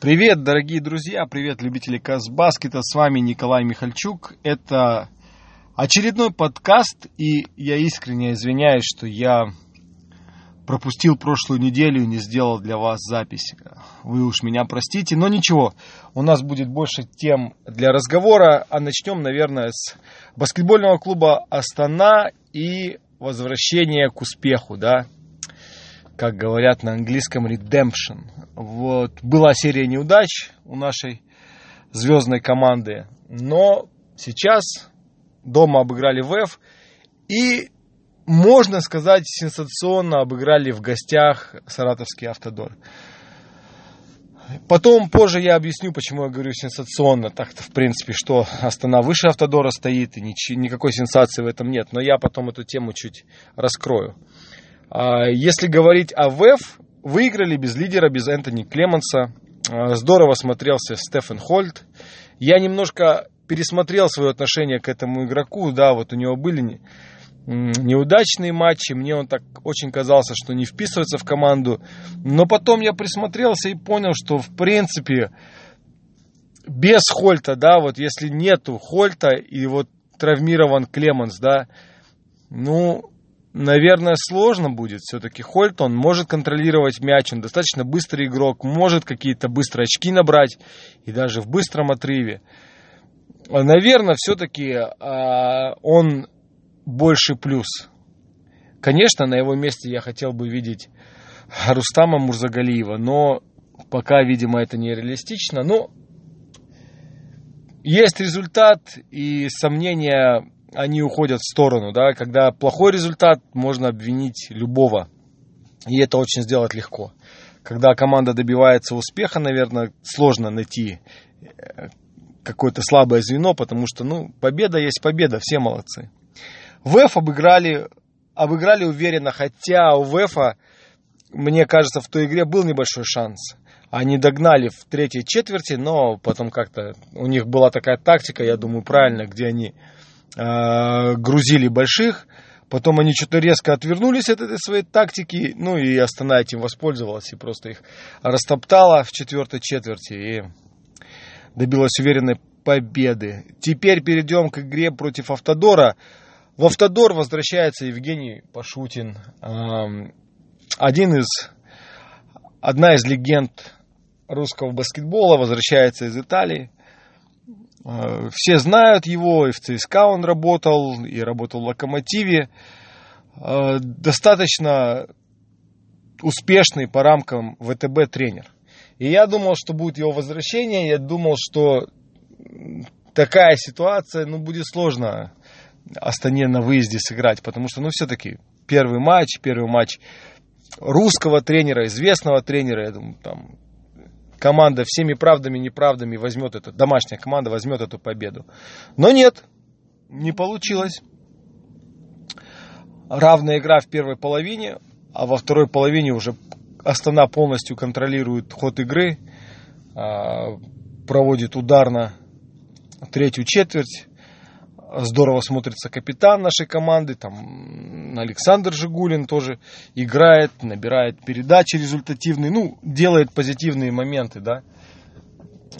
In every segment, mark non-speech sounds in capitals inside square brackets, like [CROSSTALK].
Привет, дорогие друзья, привет, любители Казбаскета, с вами Николай Михальчук. Это очередной подкаст, и я искренне извиняюсь, что я пропустил прошлую неделю и не сделал для вас запись. Вы уж меня простите, но ничего, у нас будет больше тем для разговора, а начнем, наверное, с баскетбольного клуба Астана и возвращения к успеху, да, как говорят на английском, redemption. Вот. Была серия неудач у нашей звездной команды, но сейчас дома обыграли ВЭФ и, можно сказать, сенсационно обыграли в гостях саратовский автодор. Потом, позже я объясню, почему я говорю сенсационно. Так-то, в принципе, что Астана выше Автодора стоит, и никакой сенсации в этом нет. Но я потом эту тему чуть раскрою. А, если говорить о ВЭФ, выиграли без лидера, без Энтони Клеманса. А, здорово смотрелся Стефан Хольт. Я немножко пересмотрел свое отношение к этому игроку. Да, вот у него были неудачные матчи. Мне он так очень казался, что не вписывается в команду. Но потом я присмотрелся и понял, что в принципе без Хольта, да, вот если нету Хольта и вот травмирован Клеманс, да, ну, наверное, сложно будет. Все-таки Хольт, он может контролировать мяч, он достаточно быстрый игрок, может какие-то быстрые очки набрать, и даже в быстром отрыве. Наверное, все-таки а, он больше плюс. Конечно, на его месте я хотел бы видеть Рустама Мурзагалиева, но пока, видимо, это нереалистично. Но есть результат, и сомнения они уходят в сторону, да, когда плохой результат, можно обвинить любого, и это очень сделать легко. Когда команда добивается успеха, наверное, сложно найти э, какое-то слабое звено, потому что, ну, победа есть победа, все молодцы. ВЭФ обыграли, обыграли уверенно, хотя у ВЭФа, мне кажется, в той игре был небольшой шанс. Они догнали в третьей четверти, но потом как-то у них была такая тактика, я думаю, правильно, где они грузили больших, потом они что-то резко отвернулись от этой своей тактики, ну и Астана этим воспользовалась и просто их растоптала в четвертой четверти и добилась уверенной победы. Теперь перейдем к игре против Автодора. В Автодор возвращается Евгений Пашутин, один из, одна из легенд русского баскетбола, возвращается из Италии. Э, все знают его, и в ЦСКА он работал, и работал в Локомотиве. Э, достаточно успешный по рамкам ВТБ тренер. И я думал, что будет его возвращение, я думал, что такая ситуация, ну, будет сложно Астане на выезде сыграть, потому что, ну, все-таки первый матч, первый матч русского тренера, известного тренера, я думаю, там команда всеми правдами и неправдами возьмет эту, домашняя команда возьмет эту победу. Но нет, не получилось. Равная игра в первой половине, а во второй половине уже Астана полностью контролирует ход игры, а, проводит ударно третью четверть. Здорово смотрится капитан нашей команды, там Александр Жигулин тоже играет, набирает передачи результативные, ну, делает позитивные моменты, да.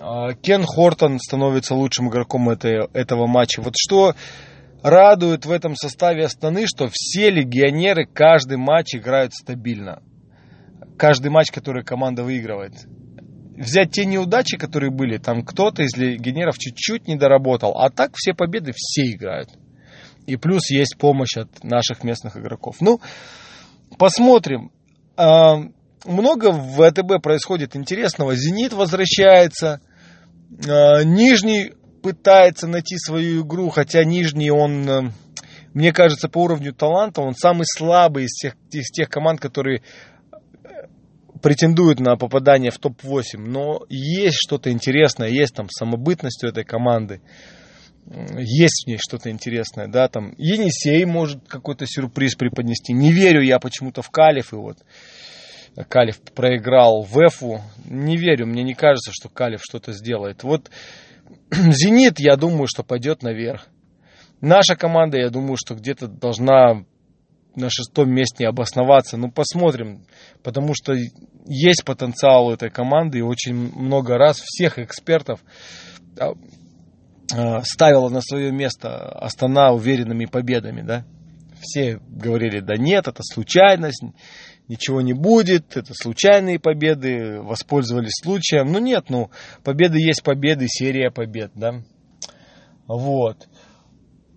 А, Кен Хортон становится лучшим игроком этой, этого матча. Вот что радует в этом составе Астаны, что все легионеры каждый матч играют стабильно. Каждый матч, который команда выигрывает взять те неудачи, которые были, там кто-то из легионеров чуть-чуть не доработал, а так все победы все играют. И плюс есть помощь от наших местных игроков. Ну, посмотрим. А, много в ВТБ происходит интересного. Зенит возвращается. А, Нижний пытается найти свою игру, хотя Нижний он, э, мне кажется, по уровню таланта он самый слабый из тех, из тех команд, которые претендует на попадание в топ-8, но есть что-то интересное, есть там самобытность у этой команды, есть в ней что-то интересное, да, там Енисей может какой-то сюрприз преподнести. Не верю я почему-то в Калиф, и вот Калиф проиграл в Эфу. Не верю, мне не кажется, что Калиф что-то сделает. Вот [CLEARS THROAT] Зенит, я думаю, что пойдет наверх. Наша команда, я думаю, что где-то должна на шестом месте обосноваться. Ну, посмотрим, потому что есть потенциал у этой команды, и очень много раз всех экспертов а, а, ставила на свое место Астана уверенными победами, да. Все говорили, да нет, это случайность, ничего не будет, это случайные победы, воспользовались случаем. Ну нет, ну, победы есть победы, серия побед, да. Вот.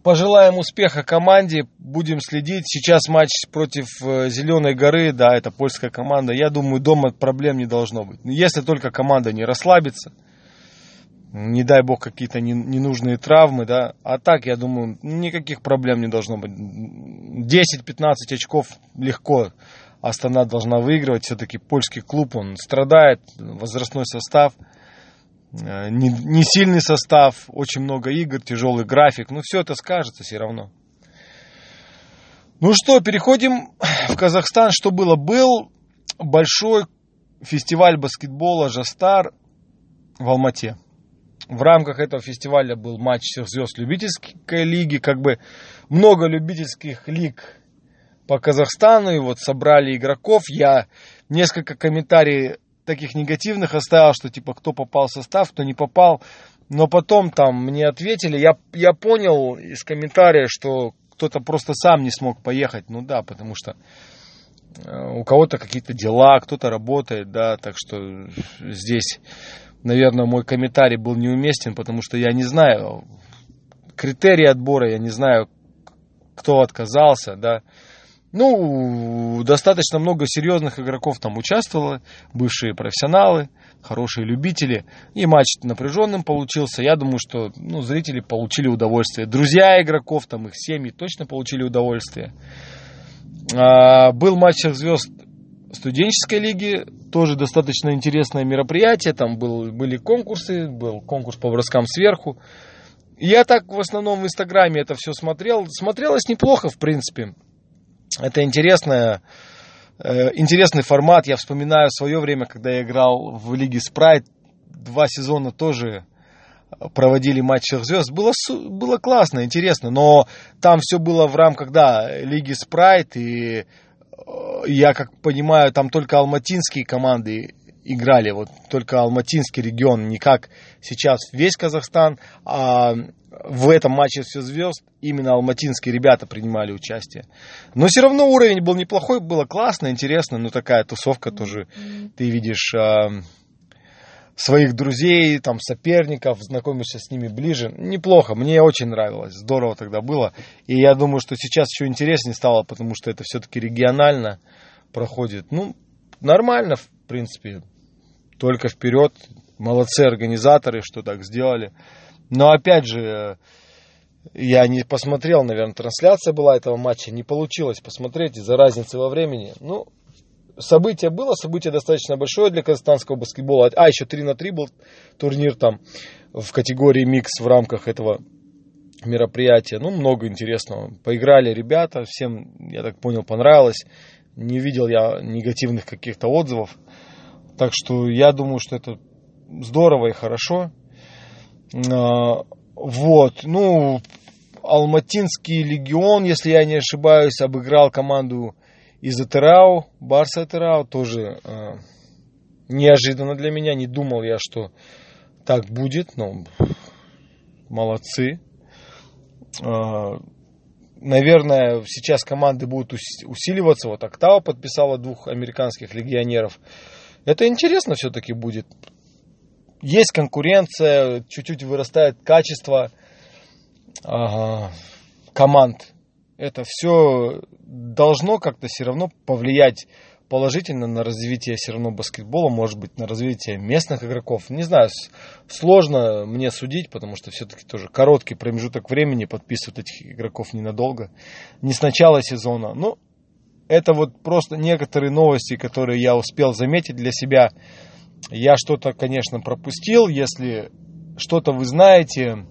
Пожелаем успеха команде, будем следить. Сейчас матч против э, Зеленой горы, да, это польская команда. Я думаю, дома проблем не должно быть. Если только команда не расслабится, не дай бог какие-то ненужные травмы, да. А так, я думаю, никаких проблем не должно быть. 10-15 очков легко Астана должна выигрывать. Все-таки польский клуб, он страдает, возрастной состав – не, не сильный состав, очень много игр, тяжелый график. Ну, все это скажется все равно. Ну что, переходим в Казахстан. Что было? Был большой фестиваль баскетбола «Жастар» в Алмате. В рамках этого фестиваля был матч всех звезд любительской лиги. Как бы много любительских лиг по Казахстану. И вот собрали игроков. Я несколько комментариев таких негативных оставил, что типа кто попал в состав, кто не попал. Но потом там мне ответили, я, я понял из комментария, что кто-то просто сам не смог поехать. Ну да, потому что э, у кого-то какие-то дела, кто-то работает, да, так что здесь, наверное, мой комментарий был неуместен, потому что я не знаю критерии отбора, я не знаю, кто отказался, да. Ну, достаточно много серьезных игроков там участвовало, бывшие профессионалы, хорошие любители. И матч напряженным получился. Я думаю, что ну, зрители получили удовольствие. Друзья игроков, там их семьи точно получили удовольствие. А, был матч звезд студенческой лиги, тоже достаточно интересное мероприятие. Там был, были конкурсы, был конкурс по броскам сверху. Я так в основном в Инстаграме это все смотрел. Смотрелось неплохо, в принципе. Это интересная, э, интересный формат. Я вспоминаю свое время, когда я играл в Лиге Спрайт. Два сезона тоже проводили матч всех звезд. Было, было классно, интересно. Но там все было в рамках, да, Лиги Спрайт. И э, я как понимаю, там только алматинские команды играли. Вот только алматинский регион, не как сейчас весь Казахстан. А в этом матче все звезд именно алматинские ребята принимали участие. Но все равно уровень был неплохой, было классно, интересно, но такая тусовка тоже, ты видишь э, своих друзей, там соперников, знакомишься с ними ближе. Неплохо, мне очень нравилось, здорово тогда было. И я думаю, что сейчас еще интереснее стало, потому что это все-таки регионально проходит. Ну, нормально, в принципе, только вперед. Молодцы организаторы, что так сделали. Но опять же, я не посмотрел, наверное, трансляция была этого матча, не получилось посмотреть из-за разницы во времени. Ну, событие было, событие достаточно большое для казахстанского баскетбола. А, еще 3 на 3 был турнир там в категории микс в рамках этого мероприятия. Ну, много интересного. Поиграли ребята, всем, я так понял, понравилось. Не видел я негативных каких-то отзывов. Так что я думаю, что это здорово и хорошо. А, вот, ну, Алматинский легион, если я не ошибаюсь, обыграл команду из Атерау, Барса Атерау, тоже э, неожиданно для меня, не думал я, что так будет, но молодцы. Э, наверное, сейчас команды будут усиливаться, вот Октава подписала двух американских легионеров. Это интересно все-таки будет, есть конкуренция, чуть-чуть вырастает качество ага, команд. Это все должно как-то все равно повлиять положительно на развитие все равно баскетбола, может быть, на развитие местных игроков. Не знаю, сложно мне судить, потому что все-таки тоже короткий промежуток времени подписывают этих игроков ненадолго. Не с начала сезона. Ну, это вот просто некоторые новости, которые я успел заметить для себя. Я что-то, конечно, пропустил. Если что-то вы знаете,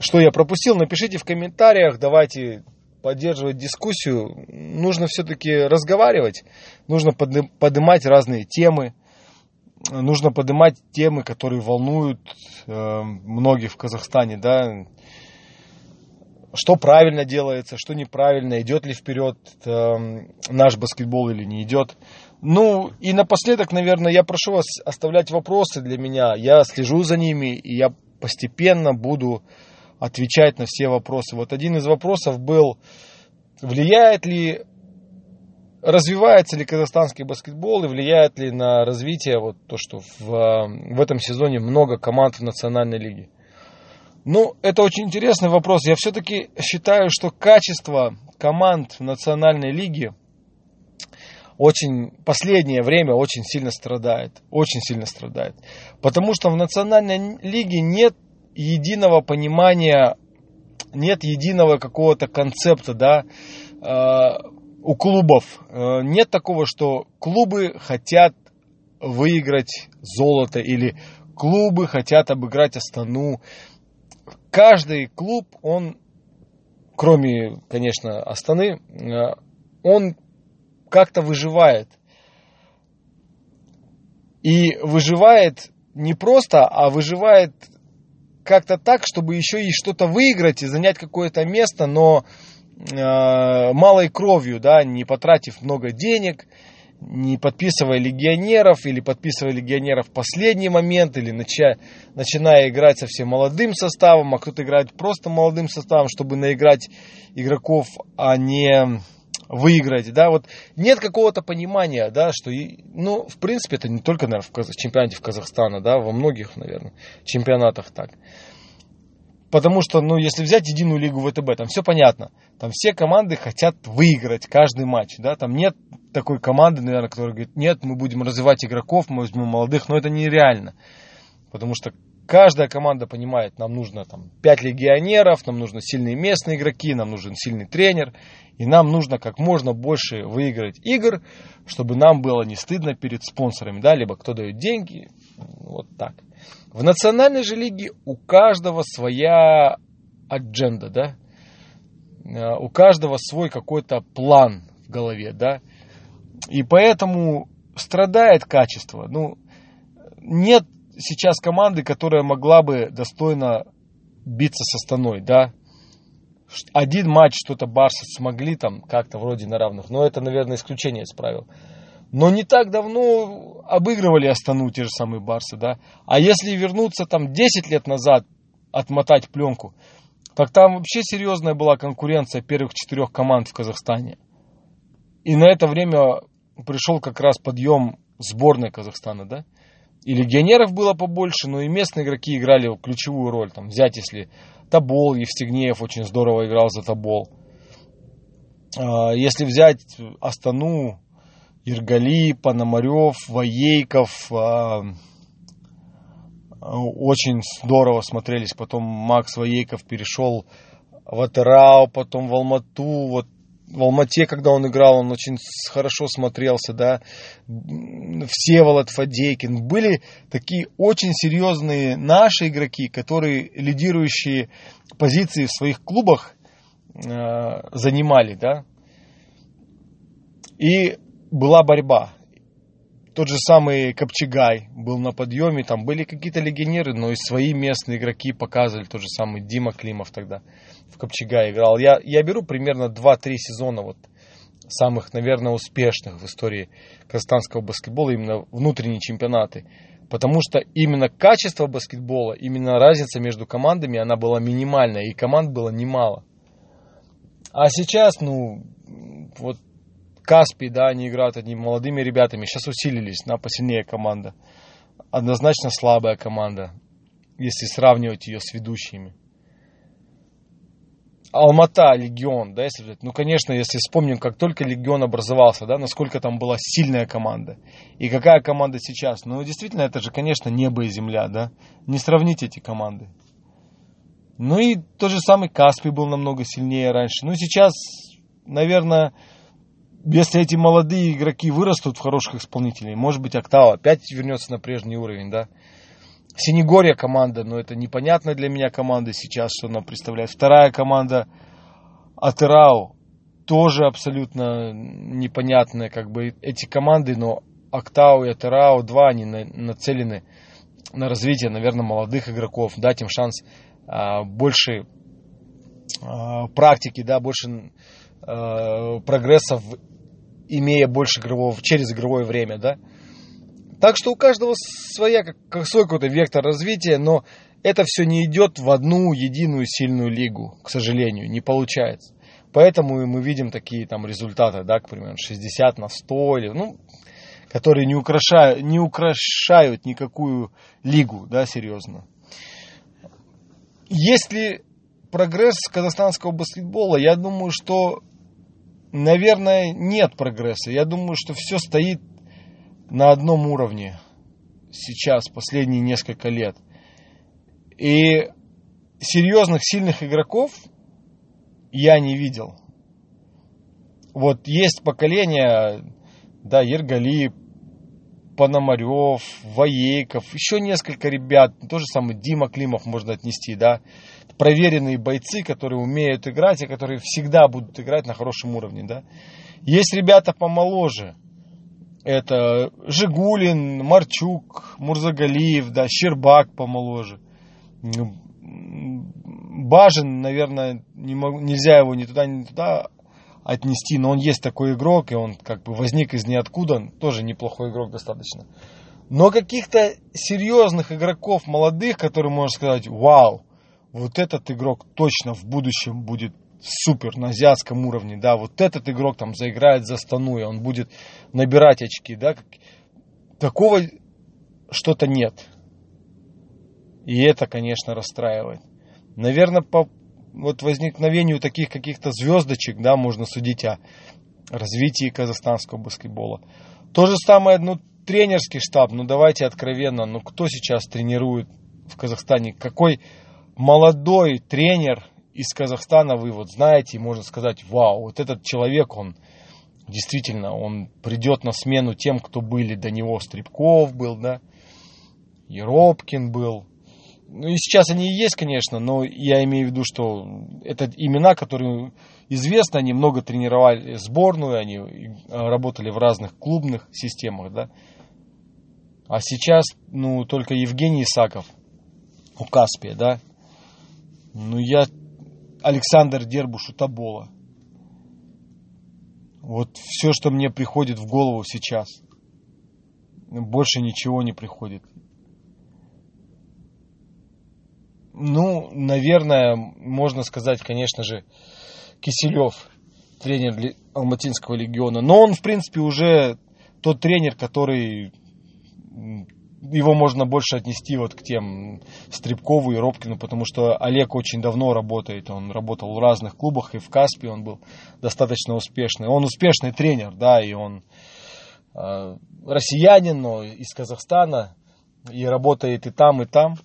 что я пропустил, напишите в комментариях. Давайте поддерживать дискуссию. Нужно все-таки разговаривать. Нужно поднимать разные темы. Нужно поднимать темы, которые волнуют э, многих в Казахстане. Да? что правильно делается, что неправильно, идет ли вперед э, наш баскетбол или не идет. Ну и напоследок, наверное, я прошу вас оставлять вопросы для меня. Я слежу за ними, и я постепенно буду отвечать на все вопросы. Вот один из вопросов был, влияет ли, развивается ли казахстанский баскетбол и влияет ли на развитие вот то, что в, в этом сезоне много команд в национальной лиге. Ну, это очень интересный вопрос. Я все-таки считаю, что качество команд в национальной лиге очень последнее время очень сильно страдает. Очень сильно страдает. Потому что в национальной лиге нет единого понимания, нет единого какого-то концепта, да, э, у клубов. Э, нет такого, что клубы хотят выиграть золото или клубы хотят обыграть Астану каждый клуб, он, кроме, конечно, Астаны, э, он как-то выживает. И выживает не просто, а выживает как-то так, чтобы еще и что-то выиграть и занять какое-то место, но э, малой кровью, да, не потратив много денег, не подписывая легионеров или подписывая легионеров в последний момент или нача, начиная играть совсем молодым составом, а кто-то играет просто молодым составом, чтобы наиграть игроков, а не выиграть, да, вот нет какого-то понимания, да, что, ну, в принципе, это не только, наверное, в чемпионате в Казахстана, да, во многих, наверное, чемпионатах так. Потому что, ну, если взять единую лигу ВТБ, там все понятно. Там все команды хотят выиграть каждый матч. Да? Там нет такой команды, наверное, которая говорит, нет, мы будем развивать игроков, мы возьмем молодых, но это нереально. Потому что каждая команда понимает, нам нужно там 5 легионеров, нам нужны сильные местные игроки, нам нужен сильный тренер, и нам нужно как можно больше выиграть игр, чтобы нам было не стыдно перед спонсорами, да, либо кто дает деньги, вот так. В национальной же лиге у каждого своя адженда, да? Э, у каждого свой какой-то план в голове, да? И поэтому страдает качество. Ну, нет сейчас команды, которая могла бы достойно биться со Станой, да? Один матч что-то Барса смогли там как-то вроде на равных, но это, наверное, исключение из правил. Но не так давно обыгрывали Астану те же самые Барсы, да. А если вернуться там 10 лет назад, отмотать пленку, так там вообще серьезная была конкуренция первых четырех команд в Казахстане. И на это время пришел как раз подъем сборной Казахстана, да. И легионеров было побольше, но и местные игроки играли ключевую роль. Там взять, если Табол, Евстигнеев очень здорово играл за Табол. А, если взять Астану, Иргали, Пономарев, Воейков. А, очень здорово смотрелись. Потом Макс Воейков перешел в Атерау, потом в Алмату. Вот в Алмате, когда он играл, он очень хорошо смотрелся, да. Всеволод Фадейкин. Были такие очень серьезные наши игроки, которые лидирующие позиции в своих клубах э, занимали, да. И была борьба. Тот же самый Копчегай был на подъеме, там были какие-то легионеры, но и свои местные игроки показывали, тот же самый Дима Климов тогда в Копчегае играл. Я, я беру примерно 2-3 сезона вот самых, наверное, успешных в истории казахстанского баскетбола, именно внутренние чемпионаты. Потому что именно качество баскетбола, именно разница между командами, она была минимальная, и команд было немало. А сейчас, ну, вот Каспий, да, они играют одними молодыми ребятами. Сейчас усилились на посильнее команда. Однозначно слабая команда, если сравнивать ее с ведущими. Алмата, Легион, да, если взять. Ну, конечно, если вспомним, как только Легион образовался, да, насколько там была сильная команда. И какая команда сейчас. Ну, действительно, это же, конечно, небо и земля, да. Не сравнить эти команды. Ну и тот же самый Каспий был намного сильнее раньше. Ну, сейчас, наверное, если эти молодые игроки вырастут в хороших исполнителей, может быть, Октава опять вернется на прежний уровень, да. Синегория команда, но это непонятная для меня команда сейчас, что она представляет. Вторая команда Атерау, тоже абсолютно непонятная, как бы эти команды, но Октау и Атерау, два, они нацелены на развитие, наверное, молодых игроков, дать им шанс а, больше э, практики, да, больше э, прогресса, в, имея больше игрового, через игровое время, да. Так что у каждого своя, как, свой какой-то вектор развития, но это все не идет в одну единую сильную лигу, к сожалению, не получается. Поэтому мы видим такие там результаты, да, к примеру, 60 на 100, или, ну, которые не украшают, не украшают никакую лигу, да, серьезно. Если прогресс казахстанского баскетбола, я думаю, что, наверное, нет прогресса. Я думаю, что все стоит на одном уровне сейчас, последние несколько лет. И серьезных, сильных игроков я не видел. Вот есть поколение, да, Ергали, Пономарев, Воейков, еще несколько ребят, то же самое Дима Климов можно отнести, да, проверенные бойцы, которые умеют играть и которые всегда будут играть на хорошем уровне, да. Есть ребята помоложе, это Жигулин, Марчук, Мурзагалиев, да, Щербак помоложе. Бажен, наверное, не могу, нельзя его ни туда, ни туда отнести, но он есть такой игрок, и он как бы возник из ниоткуда, тоже неплохой игрок достаточно. Но каких-то серьезных игроков молодых, которые можно сказать, вау, вот этот игрок точно в будущем будет супер на азиатском уровне, да, вот этот игрок там заиграет за стану, и он будет набирать очки, да, такого что-то нет. И это, конечно, расстраивает. Наверное, по вот возникновению таких каких-то звездочек, да, можно судить о развитии казахстанского баскетбола. То же самое, ну, тренерский штаб, ну, давайте откровенно, ну, кто сейчас тренирует в Казахстане? Какой молодой тренер из Казахстана вы вот знаете, и можно сказать, вау, вот этот человек, он действительно, он придет на смену тем, кто были до него. Стрипков был, да, Еропкин был. Ну и сейчас они и есть, конечно, но я имею в виду, что это имена, которые известны, они много тренировали сборную, они работали в разных клубных системах, да. А сейчас, ну, только Евгений Исаков у Каспия, да. Ну, я Александр Дербуш у Табола. Вот все, что мне приходит в голову сейчас. Больше ничего не приходит. Ну, наверное, можно сказать, конечно же, Киселев, тренер Алматинского легиона. Но он, в принципе, уже тот тренер, который его можно больше отнести вот к тем Стребкову и Робкину, потому что Олег очень давно работает, он работал в разных клубах, и в Каспе он был достаточно успешный. Он успешный тренер, да, и он э, россиянин, но из Казахстана, и работает и там, и там.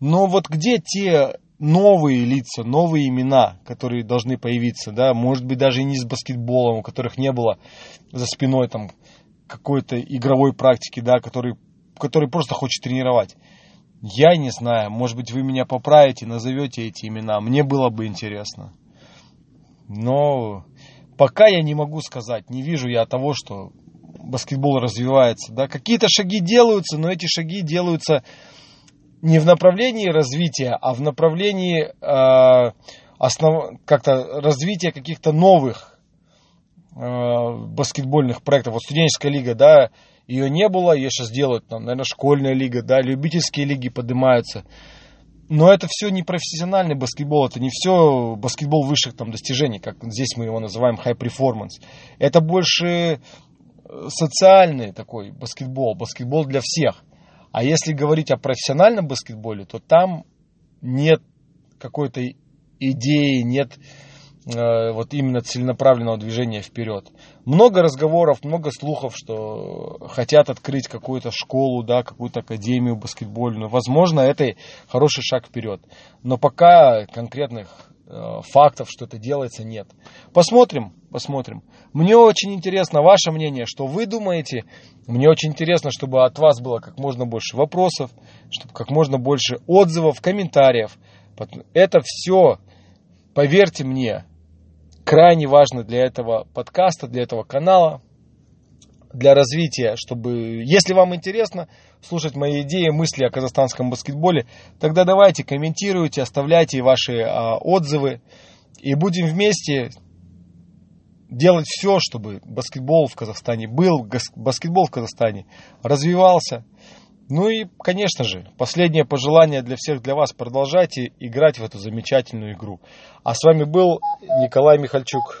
Но вот где те новые лица, новые имена, которые должны появиться, да, может быть даже и не с баскетболом, у которых не было за спиной там какой-то игровой практики, да, который который просто хочет тренировать. Я не знаю, может быть, вы меня поправите, назовете эти имена. Мне было бы интересно. Но пока я не могу сказать, не вижу я того, что баскетбол развивается. Да, какие-то шаги делаются, но эти шаги делаются не в направлении развития, а в направлении э, основ... как-то развития каких-то новых э, баскетбольных проектов. Вот студенческая лига, да, ее не было, ее сейчас делают, там, наверное, школьная лига, да, любительские лиги поднимаются. Но это все не профессиональный баскетбол, это не все баскетбол высших там достижений, как здесь мы его называем high performance. Это больше э, социальный такой баскетбол, баскетбол для всех. А если говорить о профессиональном баскетболе, то там нет какой-то идеи, нет Э, вот именно целенаправленного движения вперед. Много разговоров, много слухов, что хотят открыть какую-то школу, да, какую-то академию баскетбольную. Возможно, это хороший шаг вперед. Но пока конкретных фактов, что это делается, нет. Посмотрим, посмотрим. Мне очень интересно ваше мнение, что вы думаете. Мне очень интересно, чтобы от вас было как можно больше вопросов, чтобы как можно больше отзывов, комментариев. Это все, поверьте мне, крайне важно для этого подкаста, для этого канала, для развития, чтобы, если вам интересно слушать мои идеи, мысли о казахстанском баскетболе, тогда давайте комментируйте, оставляйте ваши а, отзывы, И будем вместе делать все, чтобы баскетбол в Казахстане был, баскетбол в Казахстане развивался. Ну и, конечно же, последнее пожелание для всех, для вас. Продолжайте играть в эту замечательную игру. А с вами был Николай Михальчук.